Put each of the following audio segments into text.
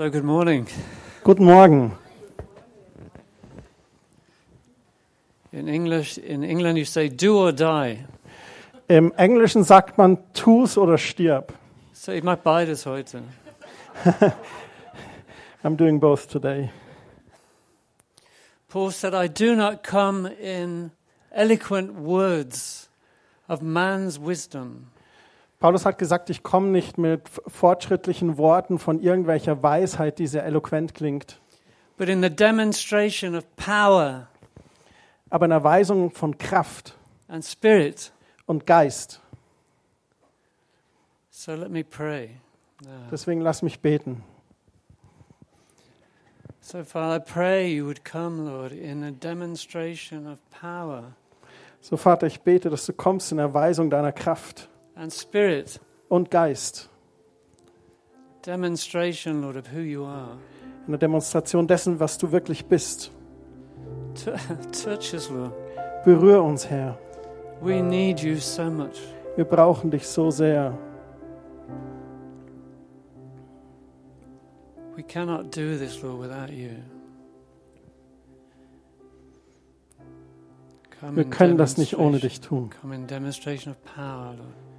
So, good morning. Guten Morgen. In English, in England, you say do or die. Im Englischen sagt man tu's oder stirb. So, ich mache beides heute. I'm doing both today. Paul said, I do not come in eloquent words of man's wisdom, Paulus hat gesagt, ich komme nicht mit fortschrittlichen Worten von irgendwelcher Weisheit, die sehr eloquent klingt, but in the demonstration of power aber in Erweisung von Kraft and spirit. und Geist. So, let me pray. now. Deswegen lass mich beten. So, Father, I pray you would come, Lord, in a demonstration of power So Vater, ich bete, dass du kommst in Erweisung deiner Kraft and spirit. und Geist. Demonstration, Lord, of who you are. In der Demonstration dessen, was du wirklich bist. T- touch us, Lord. Berühr uns, Herr. We need you so much. Wir brauchen dich so sehr. We cannot do this, Lord, without you. Wir können das nicht ohne dich tun. Come in demonstration of power, Lord.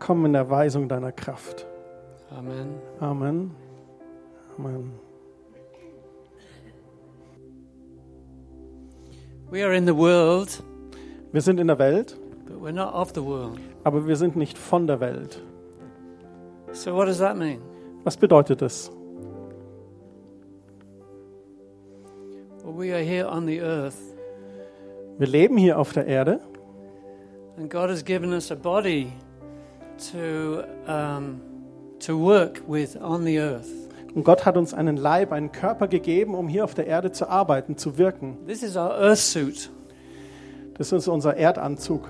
Komm in Erweisung deiner Kraft. Amen. Amen. Amen. We are in the world, Wir sind in der Welt, but we're not of the world. aber wir sind nicht von der Welt. So, what does that mean? Was bedeutet das? Well, we are here on the earth, Wir leben hier auf der Erde and God has given us a body to um, to work with on the earth. und Gott hat uns einen Leib, einen Körper gegeben, um hier auf der Erde zu arbeiten, zu wirken. This is our earth suit. Das ist unser Erdanzug.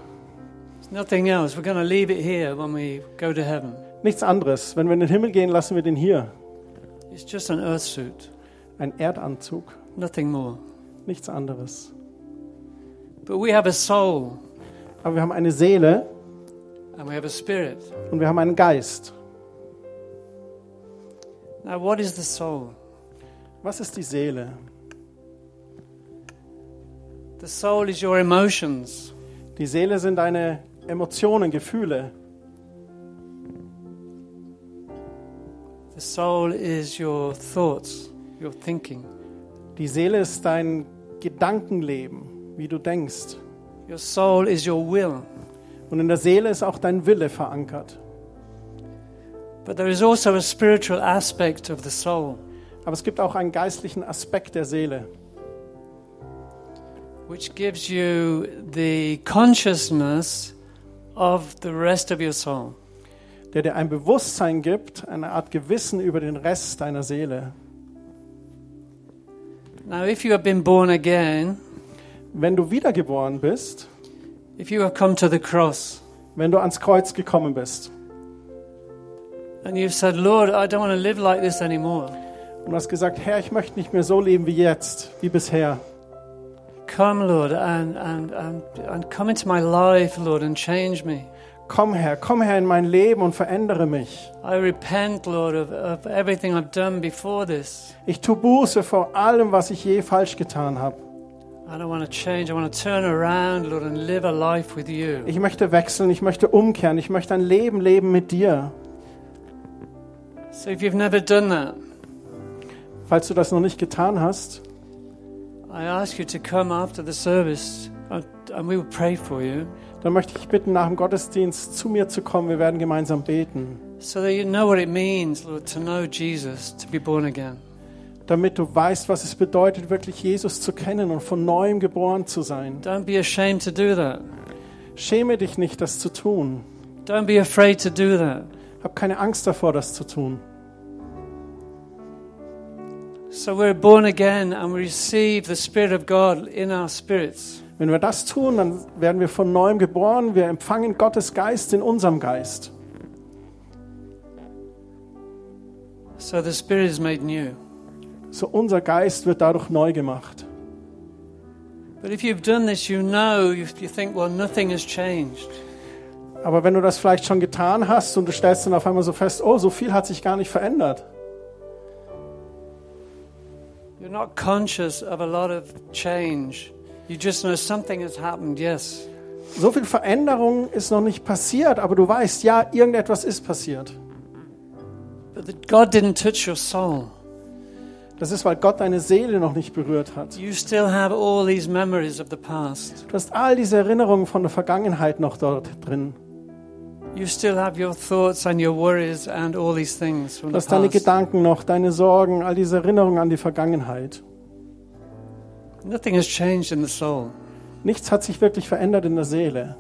It's nothing else. We're going to leave it here when we go to heaven. Nichts anderes. Wenn wir in den Himmel gehen, lassen wir den hier. It's just an earth suit, Ein Erdanzug. nothing more. Nichts anderes. But we have a soul Aber wir haben eine Seele und wir haben einen Geist. Now, what is the soul? Was ist die Seele? The soul is your emotions. Die Seele sind deine Emotionen, Gefühle. The soul is your thoughts, your thinking. Die Seele ist dein Gedankenleben, wie du denkst. Your soul is your will. Und in der Seele ist auch dein Wille verankert. But there is also a spiritual aspect of the soul, Aber es gibt auch einen geistlichen Aspekt der Seele, which gives you the consciousness of the rest of your soul. der dir ein Bewusstsein gibt, eine Art Gewissen über den Rest deiner Seele. Now, if you have been born again, Wenn du wiedergeboren bist, if you have come to the cross wenn du ans Kreuz gekommen bist and you've said, Lord, I don't want to live like this anymore, und hast gesagt, Herr, ich möchte nicht mehr so leben wie jetzt, wie bisher. come, Lord, and, and, and, and come into my life, Lord, and change me. Komm Herr, komm Herr in mein Leben und verändere mich. I repent, Lord, of, of everything I've done before this. Ich tu Buße vor allem, was ich je falsch getan habe. Ich möchte wechseln, ich möchte umkehren, ich möchte ein Leben leben mit dir. So if you've never done that, Falls du das noch nicht getan hast, I ask you to come after the service and and we will pray for you dann möchte ich bitten, nach dem Gottesdienst zu mir zu kommen. Wir werden gemeinsam beten, so that you know what it means, Lord, to know Jesus, to be born again. Damit du weißt, was es bedeutet, wirklich Jesus zu kennen und von neuem geboren zu sein. Don't be ashamed to do that. Schäme dich nicht, das zu tun. Don't be afraid to do that. Hab keine Angst davor, das zu tun. So we're born again and we receive the Spirit of God in our spirits. Wenn wir das tun, dann werden wir von neuem geboren. Wir empfangen Gottes Geist in unserem Geist. So the Spirit is made new. So unser Geist wird dadurch neu gemacht. But if you've done this, you know, you, you think, well, nothing has changed. Aber wenn du das vielleicht schon getan hast und du stellst dann auf einmal so fest, oh, so viel hat sich gar nicht verändert, You're not conscious of a lot of change. You just know something has happened, yes. So viel Veränderung ist noch nicht passiert, aber du weißt, ja, irgendetwas ist passiert. But God didn't touch your soul. Das ist, weil Gott deine Seele noch nicht berührt hat. You still have all these memories of the past. Du hast all diese Erinnerungen von der Vergangenheit noch dort drin. You still have your thoughts and your worries and all these things from Du hast deine. Gedanken noch, deine Sorgen, all diese Erinnerungen an die Vergangenheit. Nothing has changed in the soul. Nichts hat sich wirklich verändert in der Seele.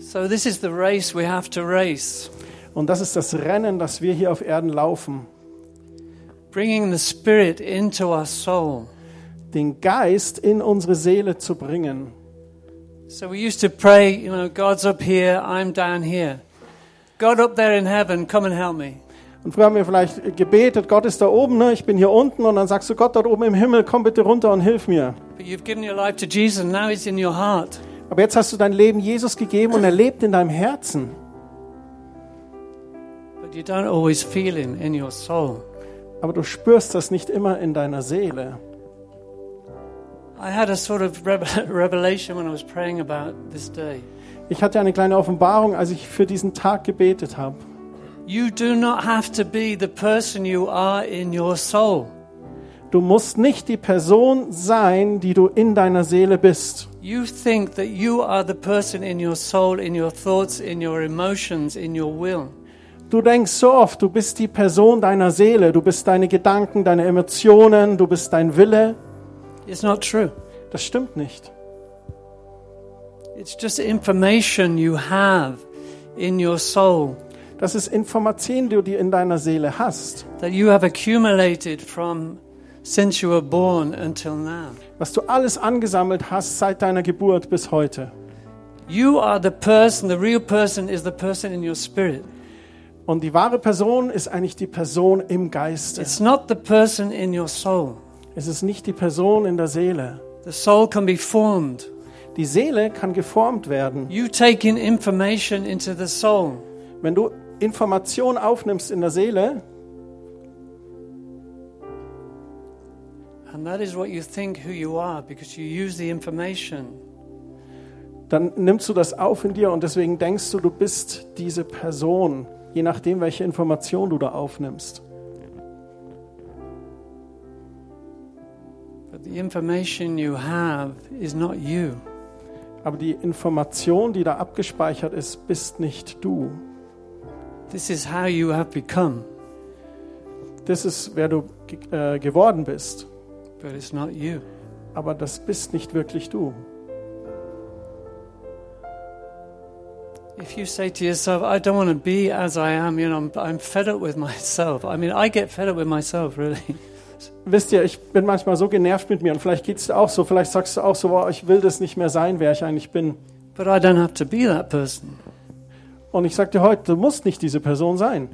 So this is the race we have to race. Und das ist das Rennen, das wir hier auf Erden laufen. Bringing the spirit into our soul. Den Geist in unsere Seele zu bringen. So we used to pray, you know, God's up here, I'm down here. God up there in heaven, come and help me. Und früher haben wir vielleicht gebetet, Gott ist da oben, ne? ich bin hier unten. Und dann sagst du, Gott dort oben im Himmel, komm bitte runter und hilf mir. But you've given your life to Jesus, and now He's in your heart. Aber jetzt hast du dein Leben Jesus gegeben und er lebt in deinem Herzen. But you don't always feel Him in your soul. Aber du spürst das nicht immer in deiner Seele. I had a sort of revel- revelation when I was praying about this day. Ich hatte eine kleine Offenbarung, als ich für diesen Tag gebetet habe. You do not have to be the person you are in your soul. Du musst nicht die Person sein, die du in deiner Seele bist. You think that you are the person in your soul, in your thoughts, in your emotions, in your will. Du denkst so oft, du bist die Person deiner Seele, du bist deine Gedanken, deine Emotionen, du bist dein Wille. It's not true. Das stimmt nicht. It's just information you have in your soul Das ist Information, die du in deiner Seele hast, that you have accumulated from since you were born until now. was du alles angesammelt hast seit deiner Geburt bis heute. You are the person, the real person is the person in your spirit. Und die wahre Person ist eigentlich die Person im Geiste. It's not the person in your soul. Es ist nicht die Person in der Seele. The soul can be formed. Die Seele kann geformt werden. You take in information into the soul. Wenn du Information aufnimmst in der Seele, And that is what you think who you are because you use the information. dann nimmst du das auf in dir und deswegen denkst du, du bist diese Person, je nachdem, welche Information du da aufnimmst. Aber die Information, die da abgespeichert ist, bist nicht du. This is how you have become, Das ist, wer du äh, geworden bist. but it's not you. Aber das bist nicht wirklich du. If you say to yourself, I don't want to be as I am, you know, I'm, I'm fed up with myself. I mean, I get fed up with myself, really. Wisst ihr, ich bin manchmal so genervt mit mir und vielleicht geht es dir auch so. Vielleicht sagst du auch so, boah, ich will das nicht mehr sein, wer ich eigentlich bin. But I don't have to be that person. Und ich sag dir heute, du musst nicht diese Person sein.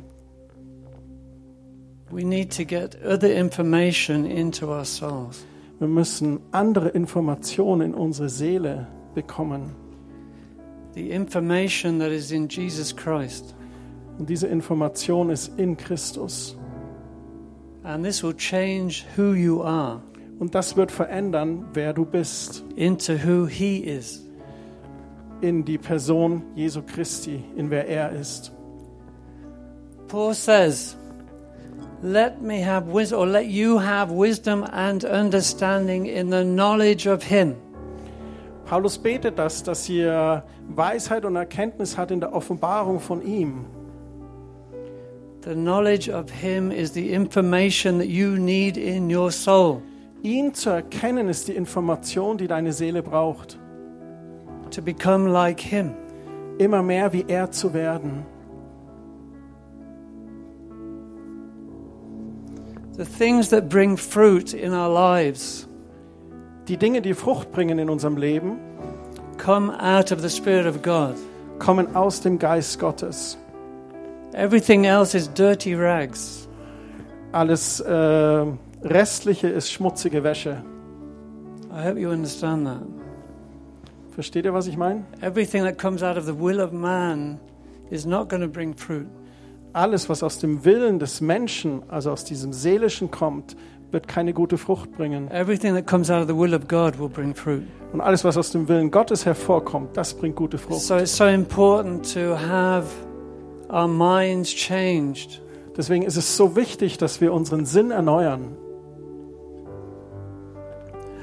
We need to get other information into our souls. Wir müssen andere Informationen in unsere Seele bekommen. The information that is in Jesus Christ. Und diese Information ist in Christus. And this will change who you are Und das wird verändern, wer du bist. into who He is. In die Person Jesu Christi, in wer er ist. Paul says, Let me have wisdom, or let you have wisdom and understanding in the knowledge of Him. Paulus betet das, dass ihr Weisheit und Erkenntnis hat in der Offenbarung von ihm. The knowledge of Him is the information that you need in your soul Ihn zu erkennen ist die Information, die deine Seele braucht. to become like Him. Immer mehr wie er zu werden. The things that bring fruit in our lives Die Dinge, die Frucht bringen in unserem Leben, come out of the Spirit of God. kommen aus dem Geist Gottes. Everything else is dirty rags. Alles äh, Restliche ist schmutzige Wäsche. I hope you understand that. Versteht ihr, was ich meine? Everything that comes out of the will of man is not going to bring fruit. alles, was aus dem Willen des Menschen, also aus diesem Seelischen kommt, wird keine gute Frucht bringen. Everything that comes out of the will of God will bring fruit. Und alles, was aus dem Willen Gottes hervorkommt, das bringt gute Frucht. So it's so important to have our minds changed. Deswegen ist es so wichtig, dass wir unseren Sinn erneuern.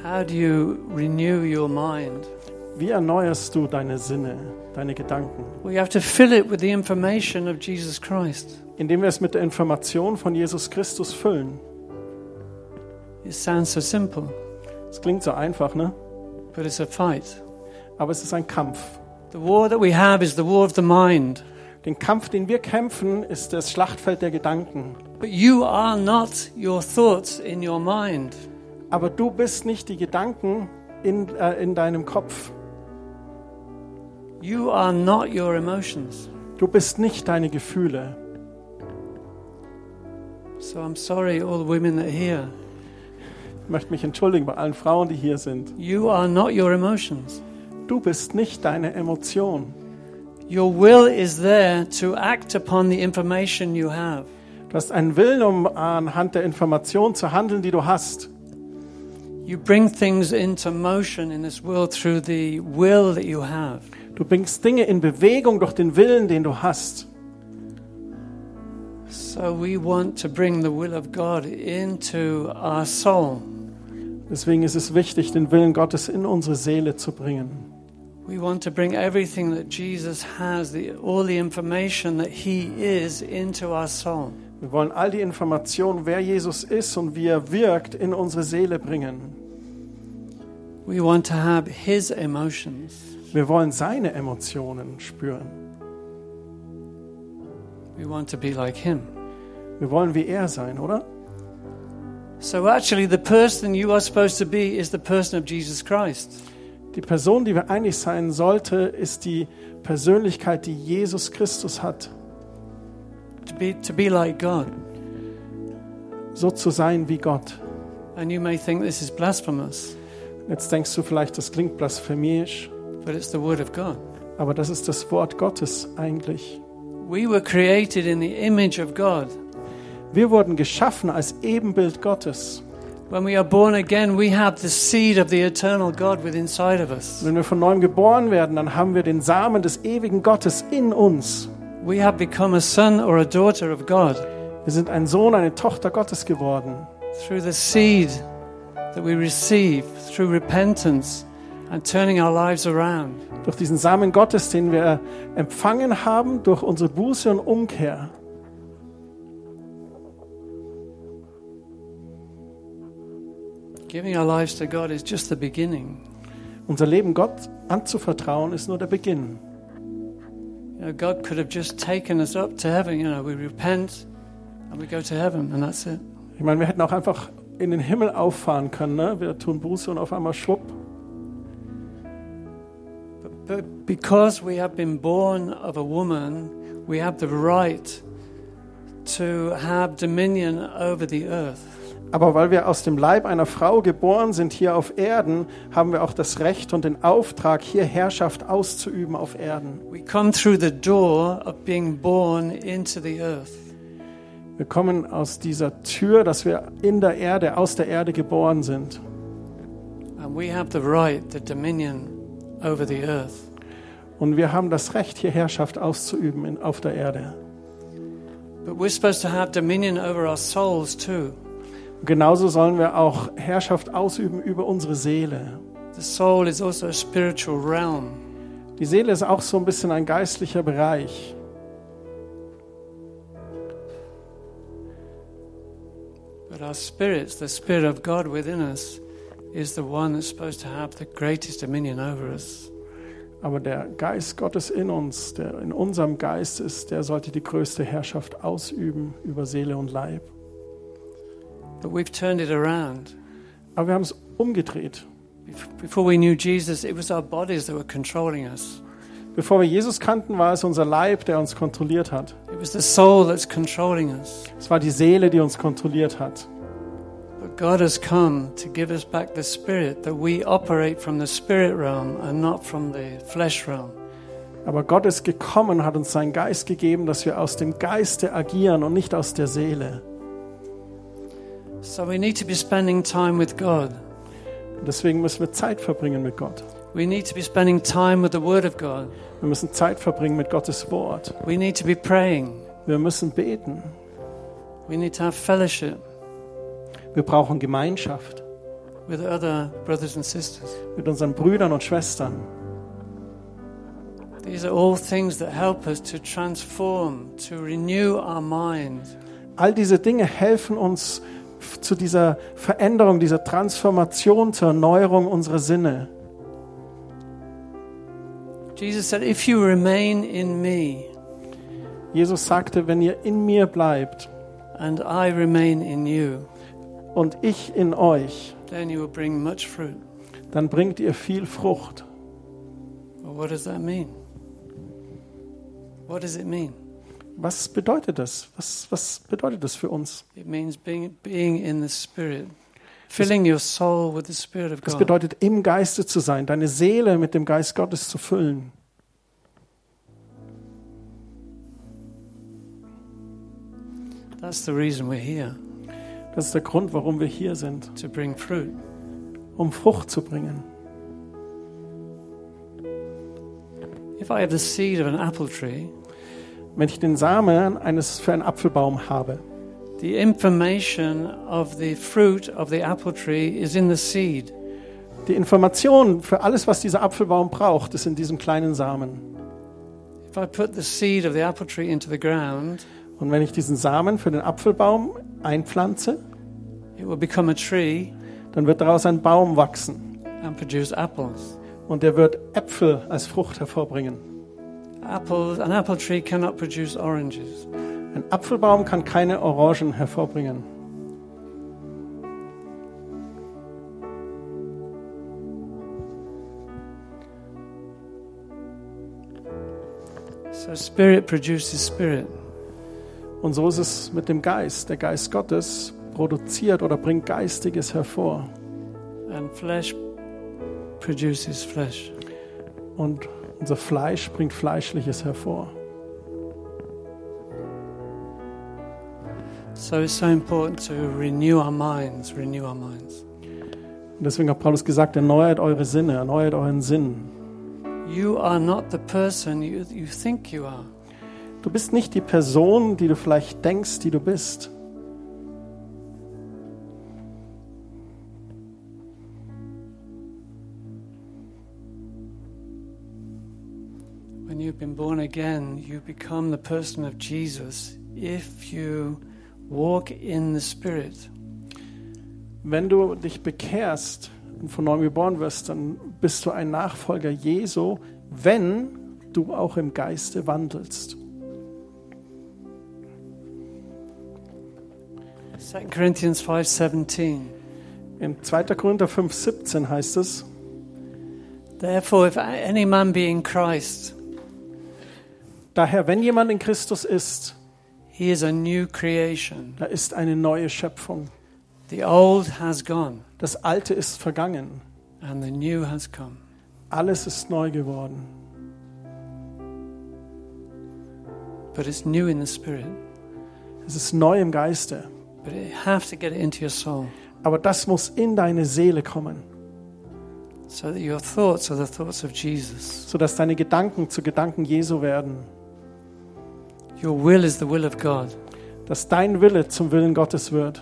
How do you renew your mind? Wie erneuerst du deine Sinne, deine Gedanken? You have to fill it with the information of Jesus Christ. Indem wir es mit der Information von Jesus Christus füllen. It sounds so simple, Es klingt so einfach, ne? but it's a fight. Aber es ist ein Kampf. The war that we have is the war of the mind. Den Kampf, den wir kämpfen, ist das Schlachtfeld der Gedanken. But you are not your thoughts in your mind. Aber du bist nicht die Gedanken in, äh, in deinem Kopf. You are not your emotions. Du bist nicht deine Gefühle. So I'm sorry, all the women that are here. Ich möchte mich entschuldigen bei allen Frauen, die hier sind. You are not your emotions. Du bist nicht deine Emotion. Your will is there to act upon the information you have. Du hast einen Willen, um anhand der Information zu handeln, die du hast. You bring things into motion in this world through the will that you have. Du bringst Dinge in Bewegung durch den Willen, den du hast. So we want to bring the will of God into our soul. Deswegen ist es wichtig, den Willen Gottes in unsere Seele zu bringen. We want to bring everything that Jesus has, the, all the information that He is, into our soul. Wir wollen all die Informationen, wer Jesus ist und wie er wirkt, in unsere Seele bringen. We want to have His emotions. Wir wollen seine Emotionen spüren. We want to be like Him. Wir wollen wie er sein, oder? So actually, the person you are supposed to be is the person of Jesus Christ. Die Person, die wir eigentlich sein sollte, ist die Persönlichkeit, die Jesus Christus hat. To be, to be like God. So zu sein wie Gott. And you may think this is blasphemous, Jetzt denkst du vielleicht, das klingt blasphemisch, but it's the Word of God. aber das ist das Wort Gottes eigentlich. We were created in the image of God. Wir wurden geschaffen als Ebenbild Gottes. When we are born again, we have the seed of the eternal God within inside of us. Wenn wir von neuem geboren werden, dann haben wir den Samen des ewigen Gottes in uns. We have become a son or a daughter of God Wir sind ein Sohn, eine Tochter Gottes geworden. through the seed that we receive through repentance and turning our lives around. Durch diesen Samen Gottes, den wir empfangen haben, durch unsere Buße und Umkehr. Giving our lives to God is just the beginning. Unser Leben Gott anzuvertrauen, ist nur der Beginn. You know, God could have just taken us up to heaven. You know, we repent and we go to heaven, and that's it. Ich meine, wir hätten auch einfach in den Himmel auffahren können. Ne? Wir tun Buße und auf einmal schwupp. But, but because we have been born of a woman, we have the right to have dominion over the earth. Aber weil wir aus dem Leib einer Frau geboren sind hier auf Erden, haben wir auch das Recht und den Auftrag, hier Herrschaft auszuüben auf Erden. Wir kommen aus dieser Tür, dass wir in der Erde, aus der Erde geboren sind. Und wir haben das Recht, hier Herrschaft auszuüben auf der Erde. But we're supposed to have dominion over our souls too. Genauso sollen wir auch Herrschaft ausüben über unsere Seele. The soul is also a spiritual realm. Die Seele ist auch so ein bisschen ein geistlicher Bereich. But our spirits, the Spirit of God within us, is the one that's supposed to have the greatest dominion over us. Aber der Geist Gottes in uns, der in unserem Geist ist, der sollte die größte Herrschaft ausüben über Seele und Leib. But we've turned it around. Aber wir haben es umgedreht. Bef- Before we knew Jesus, it was our bodies that were controlling us. Bevor wir Jesus kannten, war es unser Leib, der uns kontrolliert hat. It was the soul that's controlling us. Es war die Seele, die uns kontrolliert hat. But God has come to give us back the Spirit, that we operate from the spirit realm and not from the flesh realm. Aber Gott ist gekommen, hat uns seinen Geist gegeben, dass wir aus dem Geiste agieren und nicht aus der Seele. So we need to be spending time with God. Deswegen müssen wir Zeit verbringen mit Gott. We need to be spending time with the Word of God. Wir müssen Zeit verbringen mit Gottes Wort. We need to be praying. Wir müssen beten. We need to have fellowship Wir brauchen Gemeinschaft with other brothers and sisters. mit unseren Brüdern und Schwestern. These are all things that help us to transform, to renew our mind. All diese Dinge helfen uns zu dieser Veränderung, dieser Transformation, zur Erneuerung unserer Sinne. Jesus said, If you remain in me Jesus sagte, wenn ihr in mir bleibt and I remain in you, und ich in euch, then you will bring much fruit. dann bringt ihr viel Frucht. Well, what does that mean? What does it mean? Was bedeutet das? Was, was bedeutet das für uns? It means being, being in the Spirit, filling your soul with the Spirit of Das bedeutet, im Geiste zu sein, deine Seele mit dem Geist Gottes zu füllen. That's the reason we're here, Das ist der Grund, warum wir hier sind, to bring fruit. um Frucht zu bringen. If I have the seed of an apple tree, Wenn ich den Samen eines für einen Apfelbaum habe, the information of the fruit of the apple tree is in the seed. die Information für alles, was dieser Apfelbaum braucht, ist in diesem kleinen Samen. If I put the seed of the apple tree into the ground, Und wenn ich diesen Samen für den Apfelbaum einpflanze, it will become a tree dann wird daraus ein Baum wachsen and produce apples. und der wird Äpfel als Frucht hervorbringen. Apples, an apple tree cannot produce oranges. Ein Apfelbaum kann keine Orangen hervorbringen. So spirit produces spirit. Und so ist es mit dem Geist. Der Geist Gottes produziert oder bringt Geistiges hervor. and flesh produces flesh. Und unser Fleisch bringt Fleischliches hervor. So it's so important to renew our minds, renew our minds. Und deswegen hat Paulus gesagt, erneuert eure Sinne, erneuert euren Sinn. You are not the person you, you think you are. Du bist nicht die Person, die du vielleicht denkst, die du bist. When you've been born again, you become the person of Jesus if you walk in the Spirit. Wenn du dich bekehrst und von neuem geboren wirst, dann bist du ein Nachfolger Jesu, wenn du auch im Geiste wandelst. 2 Corinthians 5:17. In 2. Korinther 5,17 heißt es, Therefore, if any man be in Christ, daher, wenn jemand in Christus ist, he is a new creation. da ist eine neue Schöpfung. The old has gone, Das Alte ist vergangen. and the new has come. Alles ist neu geworden. But it's new in the Spirit. Es ist neu im Geiste. But you have to get it into your soul Aber das muss in deine Seele kommen, so that your thoughts are the thoughts of Jesus. sodass deine Gedanken zu Gedanken Jesu werden. Your will is the will of God. Dass dein Wille zum Willen Gottes wird.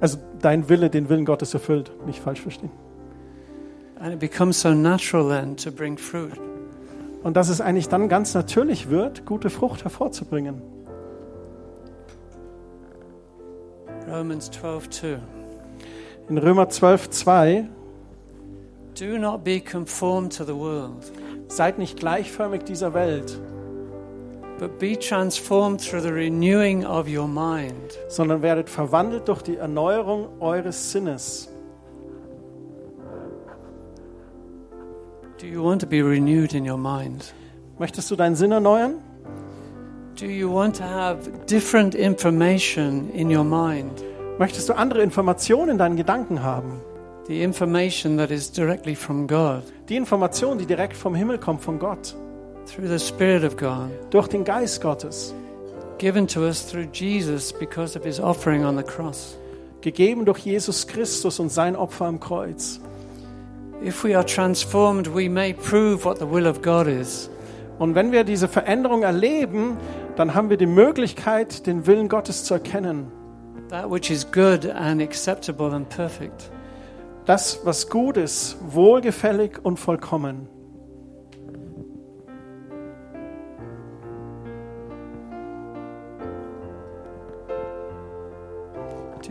Also dein Wille den Willen Gottes erfüllt. Nicht falsch verstehen. And it becomes so natural then to bring fruit. Und dass es eigentlich dann ganz natürlich wird, gute Frucht hervorzubringen. Romans 12:2. In Römer 12, 2, Do not be conformed to the world, seid nicht gleichförmig dieser Welt, sondern werdet verwandelt durch die Erneuerung eures Sinnes. Do you want to be renewed in your mind? Möchtest du deinen Sinn erneuern? Do you want to have different information in your mind? Möchtest du andere Informationen in deinen Gedanken haben? the information that is directly from God, Die Information, die direkt vom Himmel kommt, von Gott, through the Spirit of God, durch den Geist Gottes, given to us through Jesus because of his offering on the cross. gegeben durch Jesus Christus und sein Opfer am Kreuz. If we are transformed, we may prove what the will of God is. Und wenn wir diese Veränderung erleben, dann haben wir die Möglichkeit, den Willen Gottes zu erkennen. That which is good and acceptable and perfect. Das, was gut ist, wohlgefällig und vollkommen.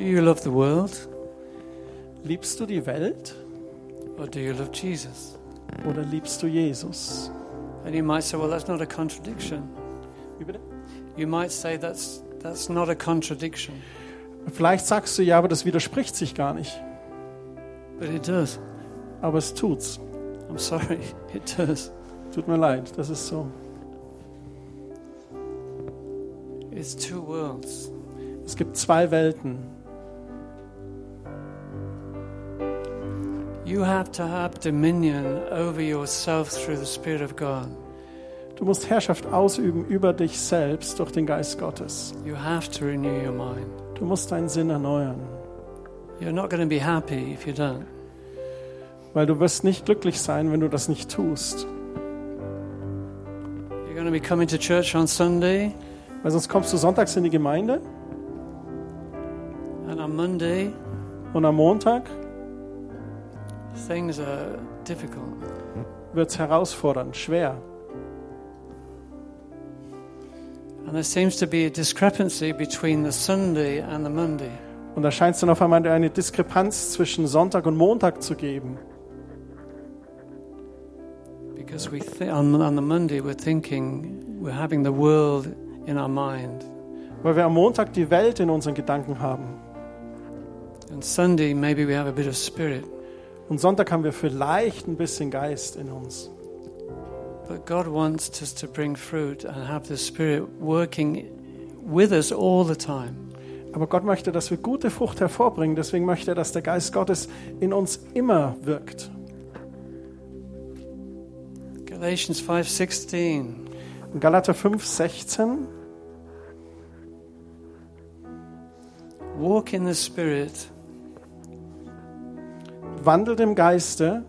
Do you love the world Liebst du die Welt or do you love Jesus? oder liebst du Jesus? And you might say, well, that's not a contradiction. Wie bitte? You might say that's, that's not a contradiction, Vielleicht sagst du ja, aber das widerspricht sich gar nicht. but it does. Aber es tut's. I'm sorry, it does. Tut mir leid, das ist so. It's two worlds. Es gibt zwei Welten. You have to have dominion over yourself through the Spirit of God. Du musst Herrschaft ausüben über dich selbst durch den Geist Gottes. You have to renew your mind. Du musst deinen Sinn erneuern, You're not going to be happy if you don't. weil du wirst nicht glücklich sein, wenn du das nicht tust. You're going to be coming to church on Sunday, Weil sonst kommst du sonntags in die Gemeinde and on Monday, und am Montag things are difficult. wird es herausfordernd, schwer. And there seems to be a discrepancy between the Sunday and the Monday. Und da scheint es dann auf einmal eine Diskrepanz zwischen Sonntag und Montag zu geben. Because we on, on the Monday we're thinking we're having the world in our mind, Weil wir am Montag die Welt in unseren Gedanken haben. and Sunday maybe we have a bit of spirit. Und Sonntag haben wir vielleicht ein bisschen Geist in uns. But God wants us to bring fruit and have the Spirit working with us all the time. Aber Gott möchte, dass wir gute Frucht hervorbringen. Deswegen möchte er, dass der Geist Gottes in uns immer wirkt. Galatians 5:16. In Galater 5, 16. Walk in the Spirit, Wandelt im Geiste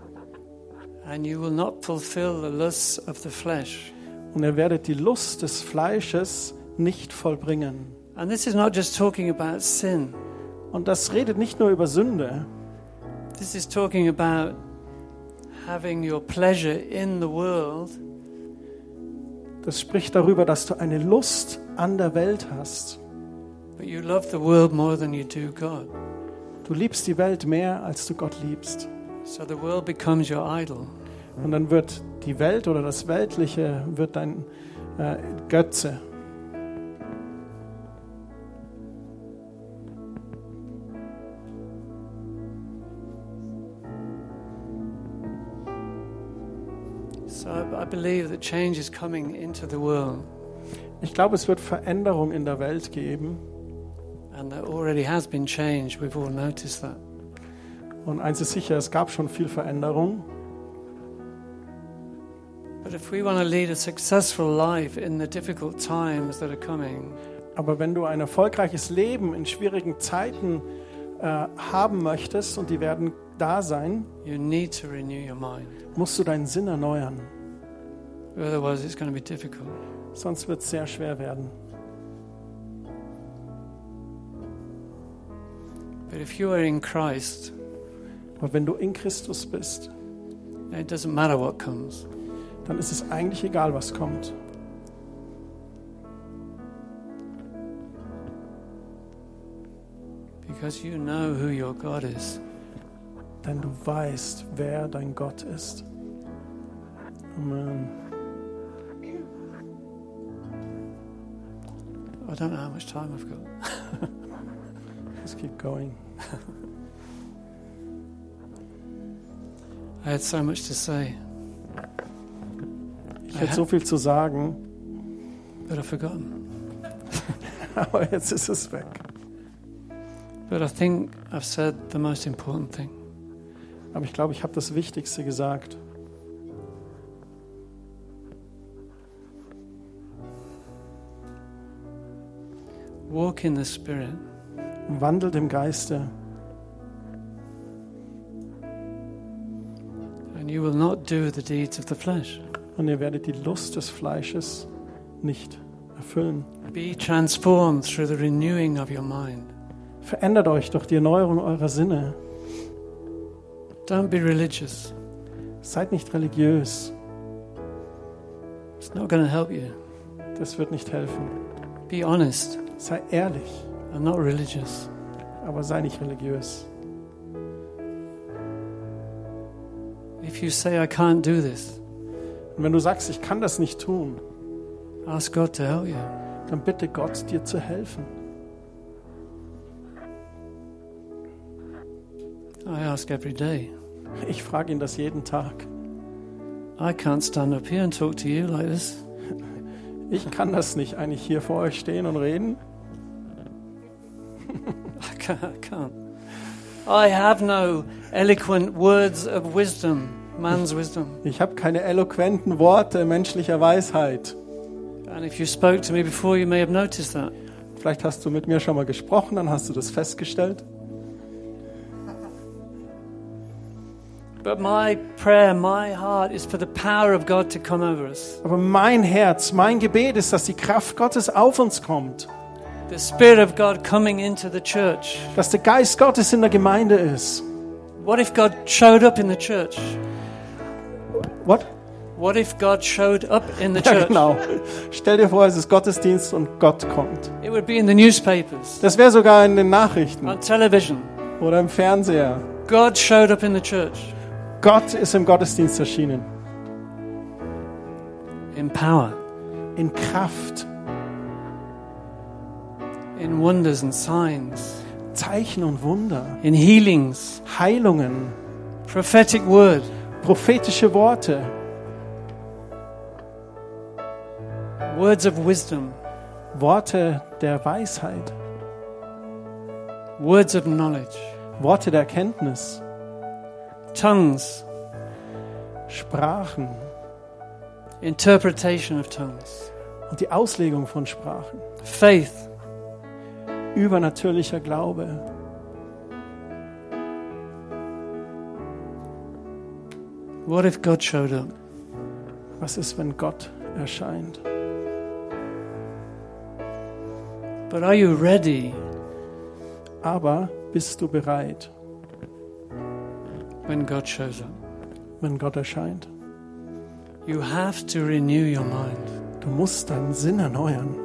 and you will not fulfill the lusts of the flesh. und ihr werdet die Lust des Fleisches nicht vollbringen. And this is not just talking about sin. Und das redet nicht nur über Sünde, This is talking about having your pleasure in the world das spricht darüber, dass du eine Lust an der Welt hast. But you love the world more than you do God. Du liebst die Welt mehr, als du Gott liebst. So the world becomes your idol. Und dann wird die Welt oder das Weltliche wird dein äh, Götze. So I, I believe that change is coming into the world, Ich glaube, es wird Veränderung in der Welt geben. Und eins ist sicher, es gab schon viel Veränderung. But if we want to lead a successful life in the difficult times that are coming, Aber wenn du ein erfolgreiches Leben in schwierigen Zeiten äh, haben möchtest, und die werden da sein, you need to renew your mind. musst du deinen Sinn erneuern. Otherwise, it's going to be difficult. Sonst wird es sehr schwer werden. But if you are in Christ, Aber wenn du in Christus bist, it doesn't matter what comes. dann ist es eigentlich egal, was kommt. Because you know who your God is. Denn du weißt, wer dein Gott ist. Amen. I don't know how much time I've got. Let's keep going. I had so much to say, Ich hätte so viel zu sagen, but I've forgotten. aber jetzt ist es weg. But I think I've said the most important thing. Aber ich glaube, ich habe das Wichtigste gesagt. Walk in the Spirit. Wandelt im Geiste and you will not do the deeds of the flesh. und ihr werdet die Lust des Fleisches nicht erfüllen. Be transformed through the renewing of your mind. Verändert euch durch die Erneuerung eurer Sinne. Don't be religious. Seid nicht religiös. It's not going to help you. Das wird nicht helfen. Be honest Sei ehrlich, and not religious. aber sei nicht religiös. If you say, I can't do this, Und wenn du sagst, ich kann das nicht tun, ask God to help you. dann bitte Gott, dir zu helfen. I ask every day. Ich frage ihn das jeden Tag. I can't stand up here and talk to you like this. Ich kann das nicht eigentlich hier vor euch stehen und reden. I can't. I have no eloquent words of wisdom, man's wisdom. Ich habe keine eloquenten Worte menschlicher Weisheit. And if you spoke to me before, you may have noticed that. Vielleicht hast du mit mir schon mal gesprochen, dann hast du das festgestellt. But my prayer, my heart is for the power of God to come over us. Aber mein Herz, mein Gebet ist, dass die Kraft Gottes auf uns kommt. The Spirit of God coming into the church. Dass der Geist Gottes in der Gemeinde ist. What if God showed up in the church? What? What if God showed up in the Ja, church? genau. Stell dir vor, es ist Gottesdienst und Gott kommt. It would be in the newspapers, Das wäre sogar in den Nachrichten on television. oder im Fernseher. God showed up in the church Gott ist im Gottesdienst erschienen. in power, In Kraft, in wonders and signs, Zeichen und Wunder, in healings, Heilungen, prophetic word, prophetische Worte, words of wisdom, Worte der Weisheit, words of knowledge, Worte der Erkenntnis, tongues, Sprachen. Interpretation of tongues, und die Auslegung von Sprachen, faith, übernatürlicher Glaube. What if God showed up? Was ist, wenn Gott erscheint? But are you ready Aber bist du bereit, when God shows up? wenn Gott erscheint? You have to renew your mind. Du musst deinen Sinn erneuern.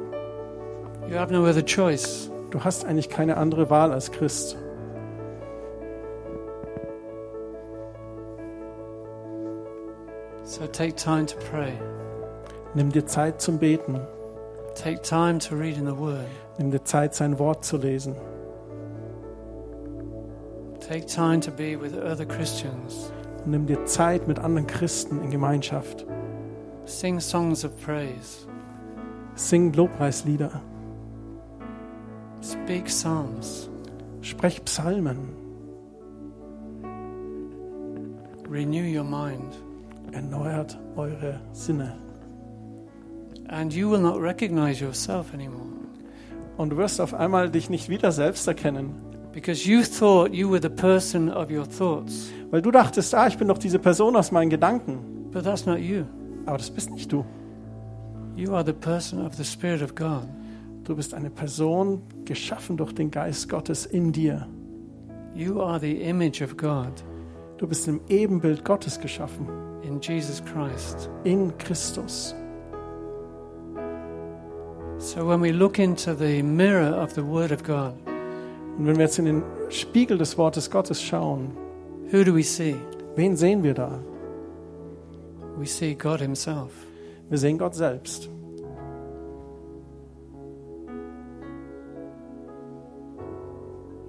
You have no other choice. Du hast eigentlich keine andere Wahl als Christ. So take time to pray. Nimm dir Zeit zum Beten. Take time to read in the Word. Nimm dir Zeit, sein Wort zu lesen. Take time to be with other Christians. Nimm dir Zeit mit anderen Christen in Gemeinschaft. Sing songs of praise. Sing Lobpreislieder. Speak psalms. Sprech Psalmen. Renew your mind. Erneuert eure Sinne. And you will not recognize yourself anymore. Und du wirst auf einmal dich nicht wieder selbst erkennen. Because you thought you were the person of your thoughts. Weil du dachtest, ah, ich bin doch diese Person aus meinen Gedanken. But that's not you. Aber das bist nicht du. You are the person of the Spirit of God. Du bist eine Person, geschaffen durch den Geist Gottes in dir. You are the image of God Du bist im Ebenbild Gottes geschaffen. in Jesus Christ. In Christus. So when we look into the mirror of the Word of God, Und wenn wir jetzt in den Spiegel des Wortes Gottes schauen, who do we see? wen sehen wir da? We see God Himself. Wir sehen Gott selbst.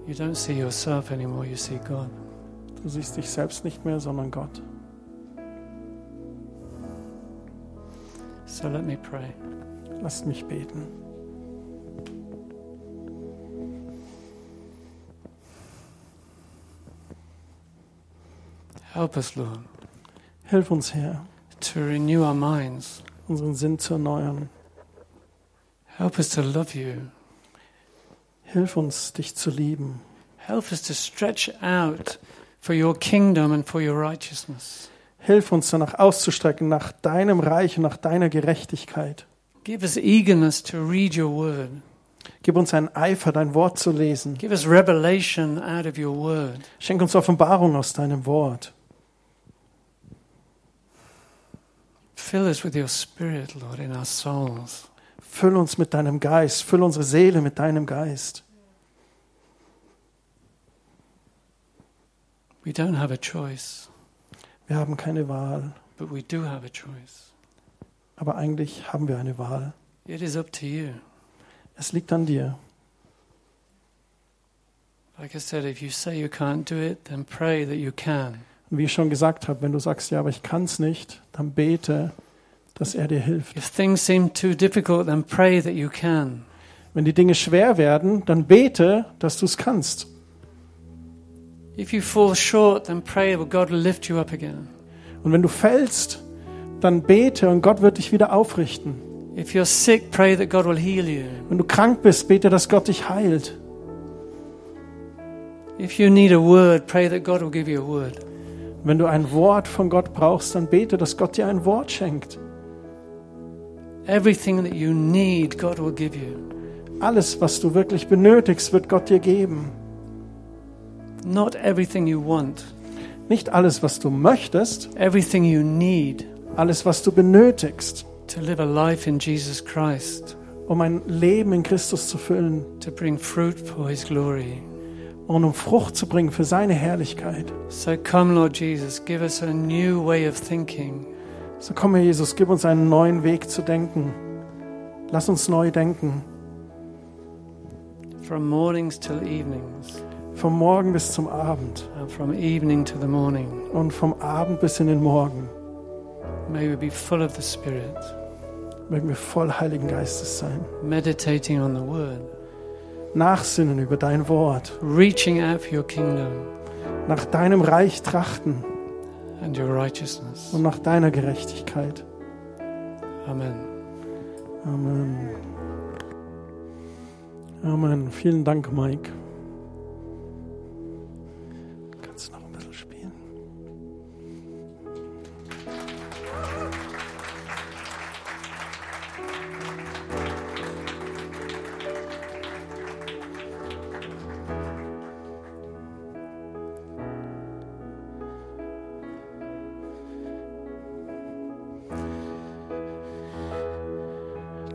You don't see yourself anymore, you see God. Du siehst dich selbst nicht mehr, sondern Gott. So let me pray. Lasst mich beten. Help us, Lord, Hilf uns, Herr, to renew our minds. unseren Sinn zu erneuern. Help us to love you. Hilf uns, dich zu lieben. Help us to stretch out for your kingdom and for your righteousness. Hilf uns danach auszustrecken, nach deinem Reich und nach deiner Gerechtigkeit. Give us eagerness to read your word. Gib uns einen Eifer, dein Wort zu lesen. Give us revelation out of your word. Schenk uns Offenbarung aus deinem Wort. Fill us with your spirit, Lord, in our souls. Füll uns mit deinem Geist. Füll unsere Seele mit deinem Geist. We don't have a choice, Wir haben keine Wahl, but we do have a choice. aber eigentlich haben wir eine Wahl. It is up to you. Es liegt an dir. Like I said, if you say you can't do it, then pray that you can. Und wie ich schon gesagt habe, wenn du sagst, ja, aber ich kann es nicht, dann bete, dass er dir hilft. If things seem too difficult, then pray that you can. Wenn die Dinge schwer werden, dann bete, dass du es kannst. If you fall short, then pray that God will lift you up again. Und wenn du fällst, dann bete und Gott wird dich wieder aufrichten. If you're sick, pray that God will heal you. Wenn du krank bist, bete, dass Gott dich heilt. If you need a word, pray that God will give you a word. Wenn du ein Wort von Gott brauchst, dann bete, dass Gott dir ein Wort schenkt. Everything that you need, God will give you. Alles, was du wirklich benötigst, wird Gott dir geben. Not everything you want, Nicht alles, was du möchtest, everything you need alles, was du benötigst, to live a life in Jesus Christ, um ein Leben in Christus zu füllen to bring fruit for His glory. und um Frucht zu bringen für seine Herrlichkeit. So come, Lord Jesus, give us a new way of thinking. So komm, Herr Jesus, gib uns einen neuen Weg zu denken. Lass uns neu denken. From mornings till evenings, Vom Morgen bis zum Abend and from evening to the morning. und vom Abend bis in den Morgen. May we be full of the Spirit, Mögen wir voll Heiligen Geistes sein. meditating on the Word, Nachsinnen über dein Wort. reaching out for your kingdom Nach deinem Reich trachten. Und nach deiner Gerechtigkeit. Amen. Amen. Amen. Vielen Dank, Mike.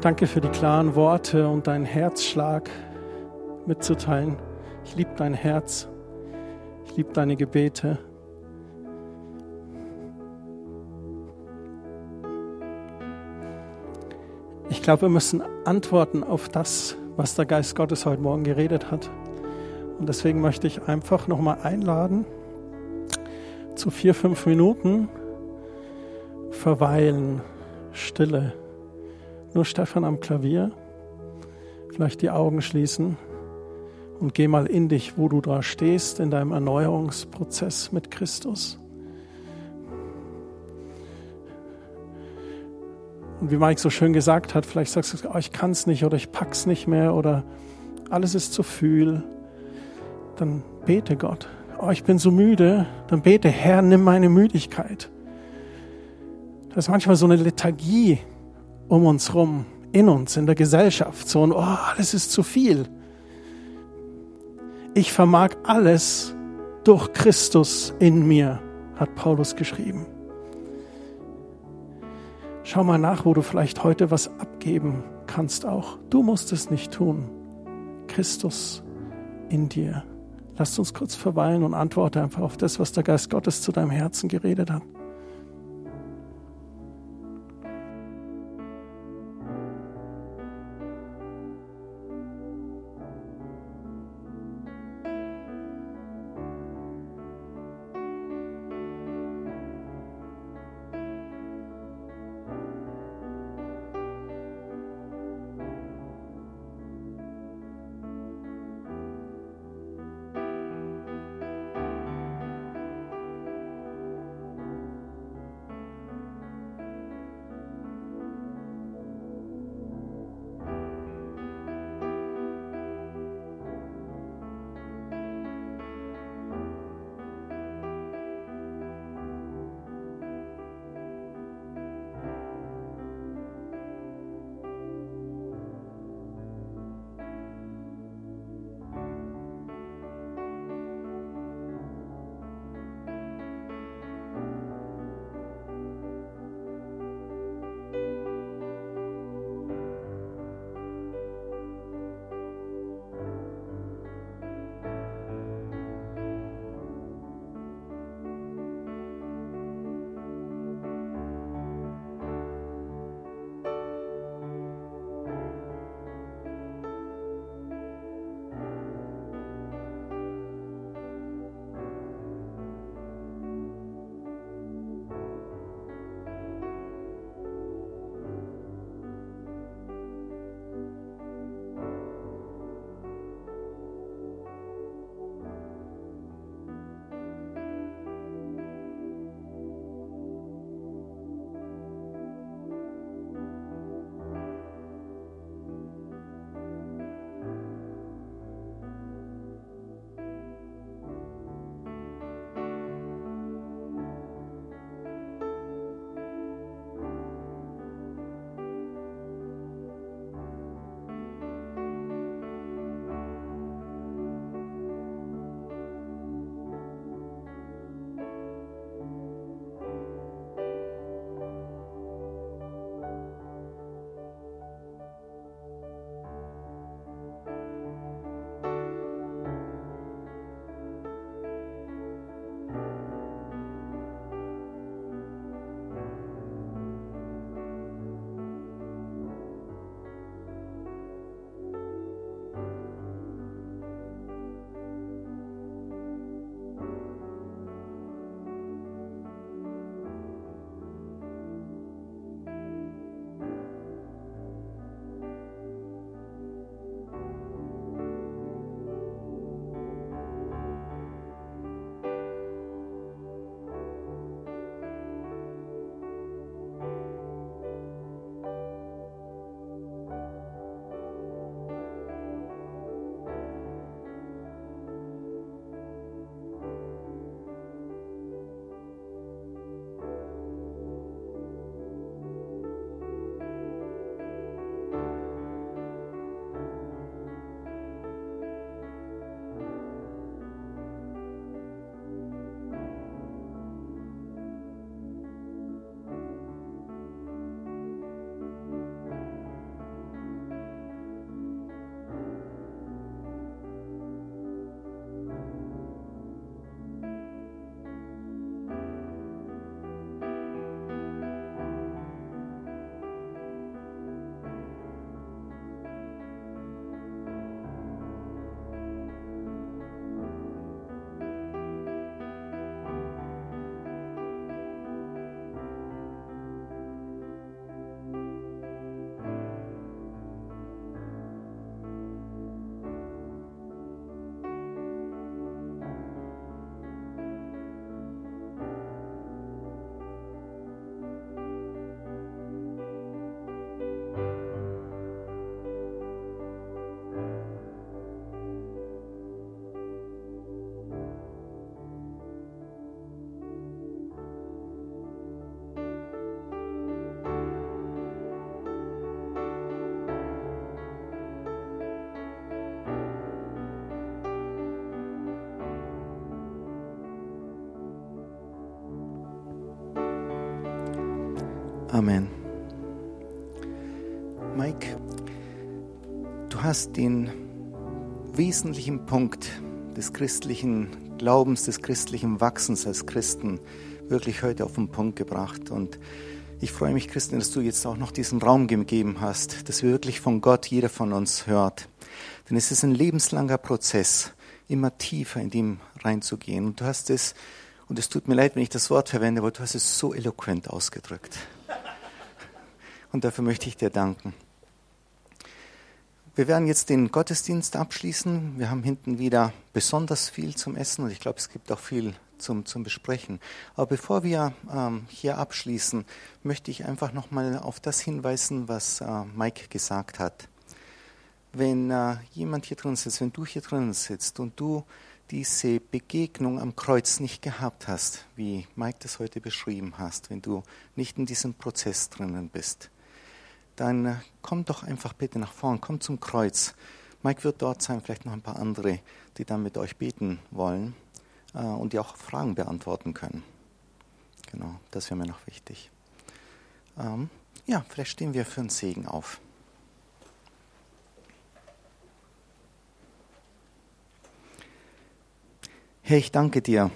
Danke für die klaren Worte und deinen Herzschlag mitzuteilen. Ich liebe dein Herz. Ich liebe deine Gebete. Ich glaube, wir müssen antworten auf das, was der Geist Gottes heute Morgen geredet hat. Und deswegen möchte ich einfach nochmal einladen, zu vier, fünf Minuten verweilen, Stille. Nur Stefan am Klavier, vielleicht die Augen schließen und geh mal in dich, wo du da stehst, in deinem Erneuerungsprozess mit Christus. Und wie Mike so schön gesagt hat, vielleicht sagst du, oh, ich kann es nicht oder ich pack's nicht mehr oder alles ist zu viel. Dann bete Gott. Oh, ich bin so müde. Dann bete, Herr, nimm meine Müdigkeit. Das ist manchmal so eine Lethargie um uns rum, in uns, in der Gesellschaft. So ein, oh, alles ist zu viel. Ich vermag alles durch Christus in mir, hat Paulus geschrieben. Schau mal nach, wo du vielleicht heute was abgeben kannst auch. Du musst es nicht tun. Christus in dir. Lasst uns kurz verweilen und antworte einfach auf das, was der Geist Gottes zu deinem Herzen geredet hat. Amen. Mike, du hast den wesentlichen Punkt des christlichen Glaubens, des christlichen Wachsens als Christen wirklich heute auf den Punkt gebracht. Und ich freue mich, Christian, dass du jetzt auch noch diesen Raum gegeben hast, dass wir wirklich von Gott jeder von uns hört. Denn es ist ein lebenslanger Prozess, immer tiefer in dem reinzugehen. Und du hast es, und es tut mir leid, wenn ich das Wort verwende, aber du hast es so eloquent ausgedrückt. Und dafür möchte ich dir danken. Wir werden jetzt den Gottesdienst abschließen. Wir haben hinten wieder besonders viel zum Essen und ich glaube, es gibt auch viel zum, zum Besprechen. Aber bevor wir ähm, hier abschließen, möchte ich einfach nochmal auf das hinweisen, was äh, Mike gesagt hat. Wenn äh, jemand hier drin sitzt, wenn du hier drin sitzt und du diese Begegnung am Kreuz nicht gehabt hast, wie Mike das heute beschrieben hast, wenn du nicht in diesem Prozess drinnen bist, dann äh, komm doch einfach bitte nach vorn, komm zum Kreuz. Mike wird dort sein, vielleicht noch ein paar andere, die dann mit euch beten wollen äh, und die auch Fragen beantworten können. Genau, das wäre mir noch wichtig. Ähm, ja, vielleicht stehen wir für einen Segen auf. Herr, ich danke dir,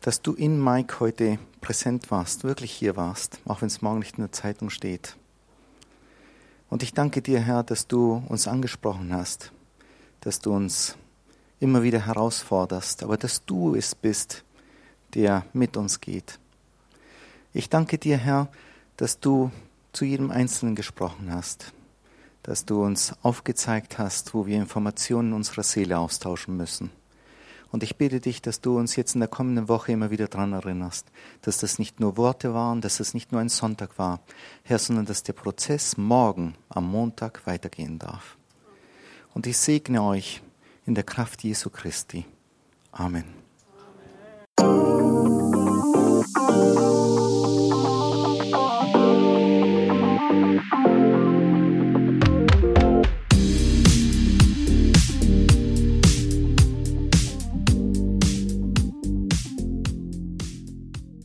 dass du in Mike heute präsent warst, wirklich hier warst, auch wenn es morgen nicht in der Zeitung steht. Und ich danke dir, Herr, dass du uns angesprochen hast, dass du uns immer wieder herausforderst, aber dass du es bist, der mit uns geht. Ich danke dir, Herr, dass du zu jedem Einzelnen gesprochen hast, dass du uns aufgezeigt hast, wo wir Informationen unserer Seele austauschen müssen. Und ich bitte dich, dass du uns jetzt in der kommenden Woche immer wieder daran erinnerst, dass das nicht nur Worte waren, dass es das nicht nur ein Sonntag war, Herr, sondern dass der Prozess morgen am Montag weitergehen darf. Und ich segne euch in der Kraft Jesu Christi. Amen. Amen.